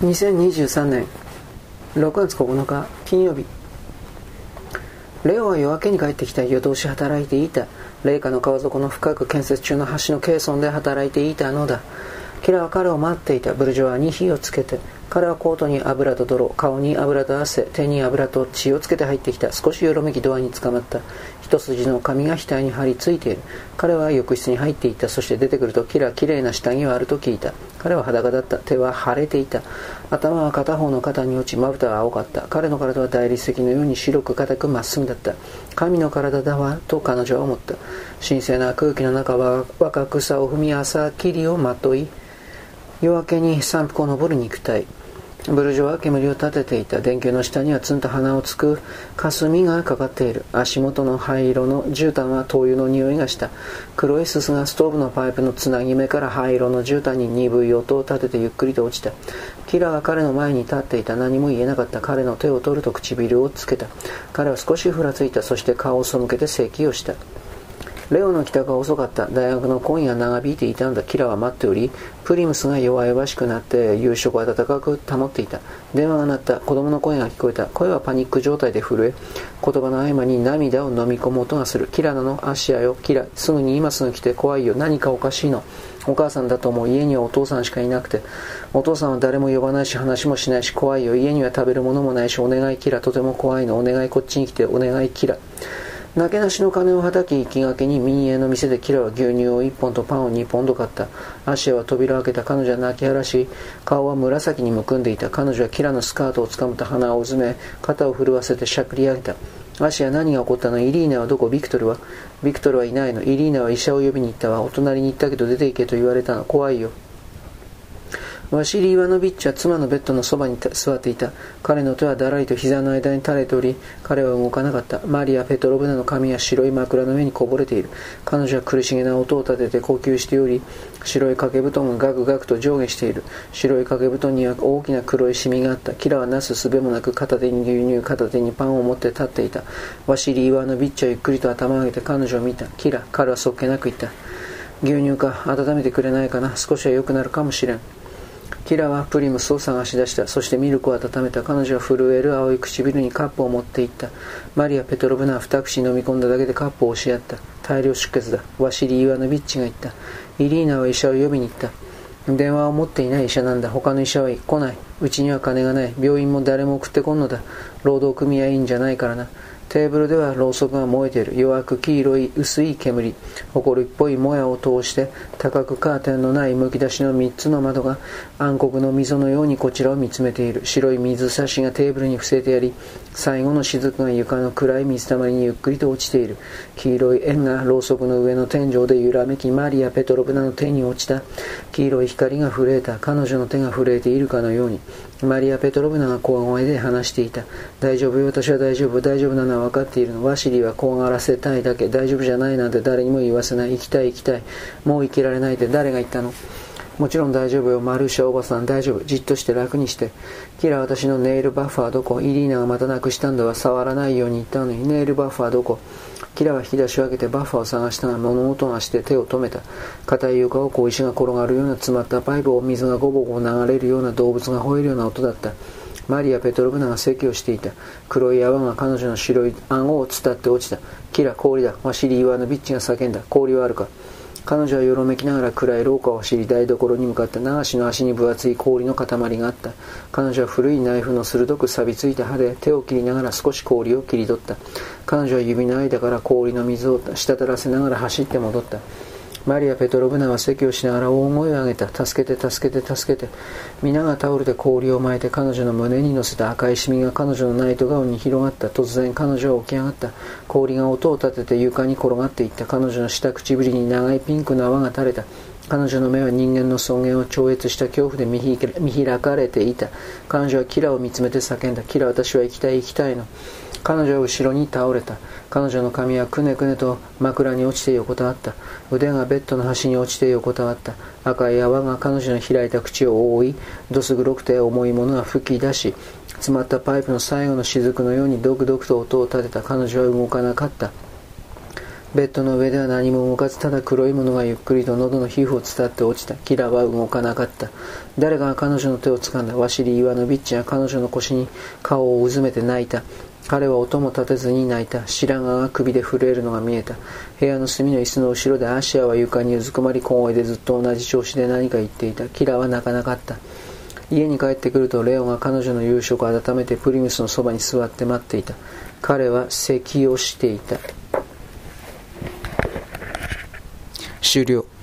2023年6月9日金曜日。レオは夜明けに帰ってきた。夜通し働いていた。霊下の川底の深く建設中の橋のケーソンで働いていたのだ。キラは彼を待っていた。ブルジョワに火をつけて彼はコートに油と泥顔に油と汗手に油と血をつけて入ってきた。少しよろめきドアに捕まった。一筋の髪が額に張り付いている。彼は浴室に入っていった。そして出てくるとキラきれいな下着はあると聞いた。彼は裸だった。手は腫れていた。頭は片方の肩に落ちまぶたは青かった。彼の体は大理石のように白く硬くまっすぐだった。神の体だわと彼女は思った。神聖な空気の中は若草を踏み朝霧をまとい夜明けに山腹を登る肉体ブルジョは煙を立てていた電球の下にはツンと鼻をつく。霞がかかっている。足元の灰色の絨毯は灯油の匂いがした。黒いすすがストーブのパイプのつなぎ目から灰色の絨毯に鈍い音を立ててゆっくりと落ちた。キラが彼の前に立っていた。何も言えなかった。彼の手を取ると唇をつけた。彼は少しふらついた。そして顔を背けて咳をした。レオの帰宅は遅かった。大学の今夜長引いていたんだ。キラは待っており、プリムスが弱々しくなって夕食を温かく保っていた。電話が鳴った。子供の声が聞こえた。声はパニック状態で震え、言葉の合間に涙を飲み込む音がする。キラなの足やよ。キラ。すぐに今すぐ来て怖いよ。何かおかしいの。お母さんだと思う。家にはお父さんしかいなくて。お父さんは誰も呼ばないし話もしないし怖いよ。家には食べるものもないし、お願いキラ。とても怖いの。お願いこっちに来て。お願いキラ。なけなしの金をはたき行きがけに民営の店でキラは牛乳を1本とパンを2ポンド買った。アシアは扉を開けた彼女は泣き晴らし顔は紫にむくんでいた。彼女はキラのスカートをつかむと鼻をうずめ肩を震わせてしゃくり上げた。アシア何が起こったの？イリーナはどこ？ビクトルは？ビクトルはいないの。イリーナは医者を呼びに行ったわ。お隣に行ったけど出て行けと言われたの。怖いよ。ワシリ・イワノビッチは妻のベッドのそばに座っていた。彼の手はだらりと膝の間に垂れており、彼は動かなかった。マリア・ペトロブナの髪は白い枕の上にこぼれている。彼女は苦しげな音を立てて呼吸しており、白い掛け布団がガクガクと上下している。白い掛け布団には大きな黒いシミがあった。キラはなすすべもなく片手に牛乳、片手にパンを持って立っていた。ワシリ・イワノビッチはゆっくりと頭を上げて彼女を見た。キラ、彼はそっけなく言った。牛乳か、温めてくれないかな。少しは良くなるかもしれん。キラはプリムスを探し出した。そしてミルクを温めた。彼女は震える青い唇にカップを持っていった。マリア・ペトロブナは二口飲み込んだだけでカップを押し合った。大量出血だ。ワシリ・イワノビッチが言った。イリーナは医者を呼びに行った。電話を持っていない医者なんだ。他の医者は来ない。うちには金がない。病院も誰も送ってこんのだ。労働組合員じゃないからな。テーブルではろうそくが燃えている。弱く黄色い薄い煙。埃っぽいもやを通して高くカーテンのないむき出しの3つの窓が暗黒の溝のようにこちらを見つめている。白い水差しがテーブルに伏せてやり最後の雫が床の暗い水たまりにゆっくりと落ちている。黄色い円がろうそくの上の天井で揺らめきマリア・ペトロブナの手に落ちた。黄色い光が震えた。彼女の手が震えているかのように。マリア・ペトロブナが小声で話していた。大丈夫よ、私は大丈夫。大丈夫なの。は分かっているの。ワシリーは怖がらせたいだけ。大丈夫じゃないなんて誰にも言わせない。行きたい行きたい。もう生きられないって誰が言ったの？もちろん大丈夫よ。マルシャおばさん大丈夫。じっとして楽にして。キラ私のネイルバッファーどこ？イリーナがまたなくしたんだわ。触らないように言ったのに。ネイルバッファーどこ？キラは引き出しを開けてバッファを探したが物音がして手を止めた。硬い床を小石が転がるような詰まったパイプを水がゴボゴ流れるような動物が吠えるような音だった。マリア・ペトロブナが咳をしていた。黒い泡が彼女の白い顎を伝って落ちた。キラ、氷だ。ワシリ・イワノビッチが叫んだ。氷はあるか。彼女はよろめきながら暗い廊下を走り台所に向かった流しの足に分厚い氷の塊があった彼女は古いナイフの鋭く錆びついた刃で手を切りながら少し氷を切り取った彼女は指の間から氷の水を滴らせながら走って戻ったマリア・ペトロブナは席をしながら大声を上げた。助けて、助けて、助けて。皆がタオルで氷を巻いて彼女の胸に乗せた赤いシミが彼女のナイトガウンに広がった。突然彼女は起き上がった。氷が音を立てて床に転がっていった。彼女の下唇に長いピンクの泡が垂れた。彼女の目は人間の尊厳を超越した恐怖で見開かれていた。彼女はキラを見つめて叫んだ。キラ、私は生きたい、生きたいの。彼女は後ろに倒れた。彼女の髪はくねくねと枕に落ちて横たわった。腕がベッドの端に落ちて横たわった。赤い泡が彼女の開いた口を覆い、どす黒くて重いものが吹き出し、詰まったパイプの最後の雫のようにドクドクと音を立てた彼女は動かなかった。ベッドの上では何も動かずただ黒いものがゆっくりと喉の皮膚を伝って落ちたキラは動かなかった誰が彼女の手を掴んだワシリ・イワノビッチは彼女の腰に顔をうずめて泣いた彼は音も立てずに泣いた。白髪が首で震えるのが見えた。部屋の隅の椅子の後ろでアシアは床にうずくまり小声でずっと同じ調子で何か言っていた。キラは泣かなかった。家に帰ってくるとレオが彼女の夕食を温めてプリムスのそばに座って待っていた。彼は咳をしていた。終了。